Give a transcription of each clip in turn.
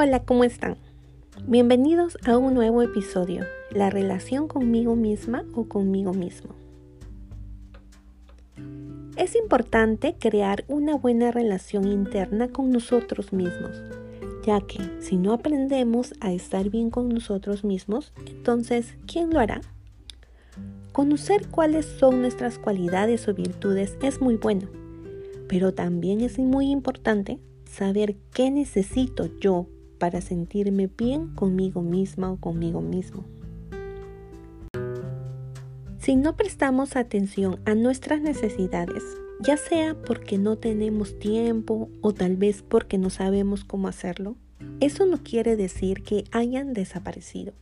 Hola, ¿cómo están? Bienvenidos a un nuevo episodio, la relación conmigo misma o conmigo mismo. Es importante crear una buena relación interna con nosotros mismos, ya que si no aprendemos a estar bien con nosotros mismos, entonces, ¿quién lo hará? Conocer cuáles son nuestras cualidades o virtudes es muy bueno, pero también es muy importante saber qué necesito yo para sentirme bien conmigo misma o conmigo mismo. Si no prestamos atención a nuestras necesidades, ya sea porque no tenemos tiempo o tal vez porque no sabemos cómo hacerlo, eso no quiere decir que hayan desaparecido.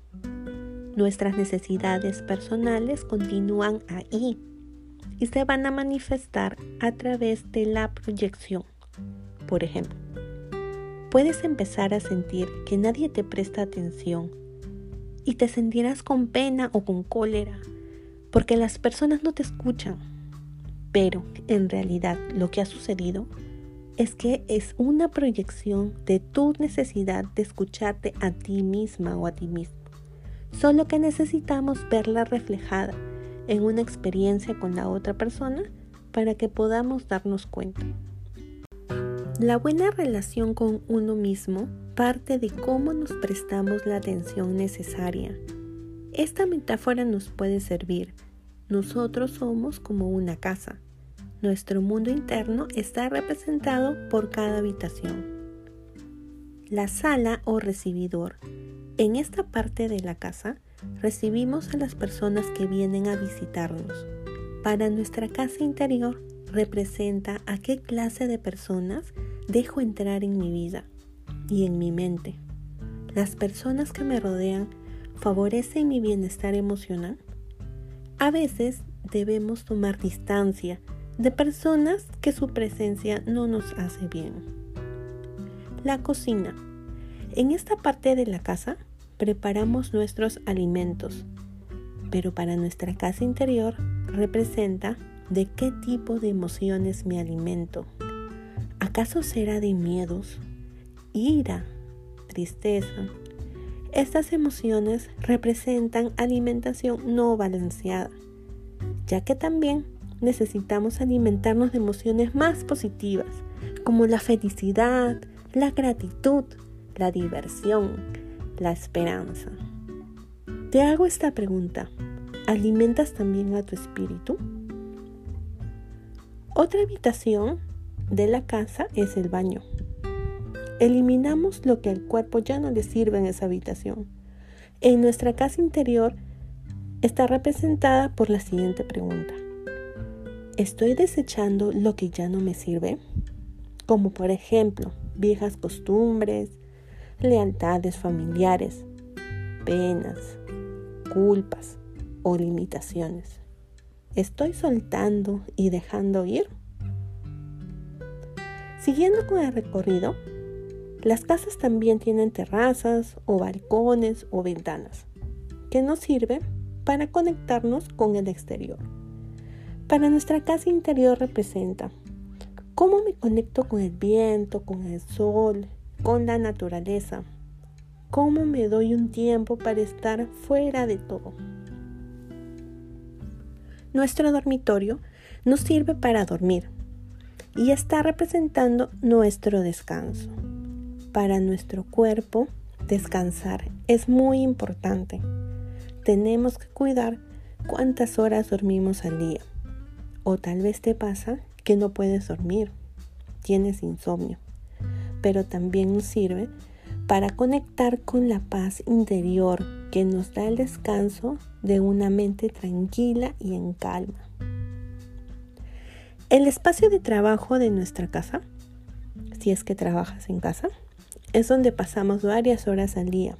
Nuestras necesidades personales continúan ahí y se van a manifestar a través de la proyección. Por ejemplo, puedes empezar a sentir que nadie te presta atención y te sentirás con pena o con cólera porque las personas no te escuchan. Pero en realidad lo que ha sucedido es que es una proyección de tu necesidad de escucharte a ti misma o a ti mismo. Solo que necesitamos verla reflejada en una experiencia con la otra persona para que podamos darnos cuenta. La buena relación con uno mismo parte de cómo nos prestamos la atención necesaria. Esta metáfora nos puede servir. Nosotros somos como una casa. Nuestro mundo interno está representado por cada habitación. La sala o recibidor. En esta parte de la casa recibimos a las personas que vienen a visitarnos. Para nuestra casa interior representa a qué clase de personas dejo entrar en mi vida y en mi mente. Las personas que me rodean favorecen mi bienestar emocional. A veces debemos tomar distancia de personas que su presencia no nos hace bien. La cocina. En esta parte de la casa preparamos nuestros alimentos, pero para nuestra casa interior representa de qué tipo de emociones me alimento. ¿Acaso será de miedos, ira, tristeza? Estas emociones representan alimentación no balanceada, ya que también necesitamos alimentarnos de emociones más positivas, como la felicidad, la gratitud, la diversión, la esperanza. Te hago esta pregunta. ¿Alimentas también a tu espíritu? Otra habitación de la casa es el baño. Eliminamos lo que al cuerpo ya no le sirve en esa habitación. En nuestra casa interior está representada por la siguiente pregunta. ¿Estoy desechando lo que ya no me sirve? Como por ejemplo, viejas costumbres, lealtades familiares, penas, culpas o limitaciones. ¿Estoy soltando y dejando ir? Siguiendo con el recorrido, las casas también tienen terrazas o balcones o ventanas que nos sirven para conectarnos con el exterior. Para nuestra casa interior representa cómo me conecto con el viento, con el sol, con la naturaleza, cómo me doy un tiempo para estar fuera de todo. Nuestro dormitorio nos sirve para dormir, y está representando nuestro descanso. Para nuestro cuerpo, descansar es muy importante. Tenemos que cuidar cuántas horas dormimos al día. O tal vez te pasa que no puedes dormir, tienes insomnio, pero también nos sirve para conectar con la paz interior que nos da el descanso de una mente tranquila y en calma. El espacio de trabajo de nuestra casa, si es que trabajas en casa, es donde pasamos varias horas al día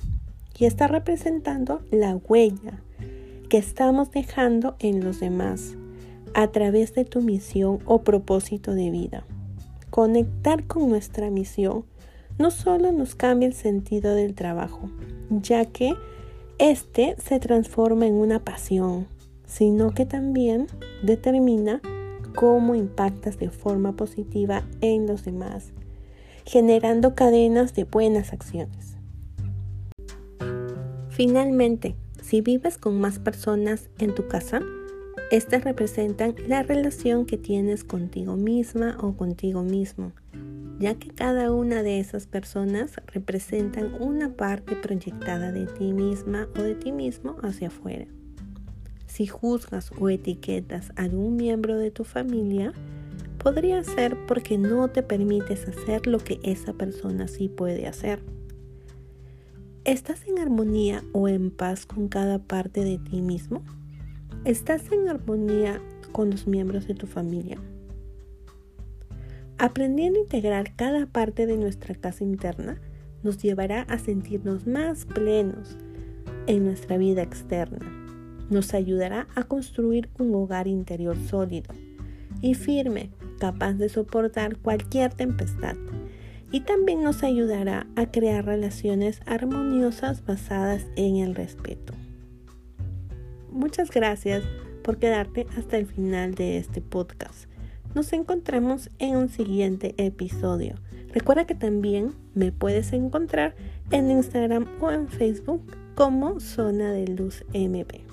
y está representando la huella que estamos dejando en los demás a través de tu misión o propósito de vida. Conectar con nuestra misión no solo nos cambia el sentido del trabajo, ya que este se transforma en una pasión, sino que también determina cómo impactas de forma positiva en los demás generando cadenas de buenas acciones. Finalmente, si vives con más personas en tu casa, estas representan la relación que tienes contigo misma o contigo mismo, ya que cada una de esas personas representan una parte proyectada de ti misma o de ti mismo hacia afuera. Si juzgas o etiquetas a algún miembro de tu familia, podría ser porque no te permites hacer lo que esa persona sí puede hacer. ¿Estás en armonía o en paz con cada parte de ti mismo? ¿Estás en armonía con los miembros de tu familia? Aprendiendo a integrar cada parte de nuestra casa interna nos llevará a sentirnos más plenos en nuestra vida externa. Nos ayudará a construir un hogar interior sólido y firme, capaz de soportar cualquier tempestad. Y también nos ayudará a crear relaciones armoniosas basadas en el respeto. Muchas gracias por quedarte hasta el final de este podcast. Nos encontramos en un siguiente episodio. Recuerda que también me puedes encontrar en Instagram o en Facebook como Zona de Luz MP.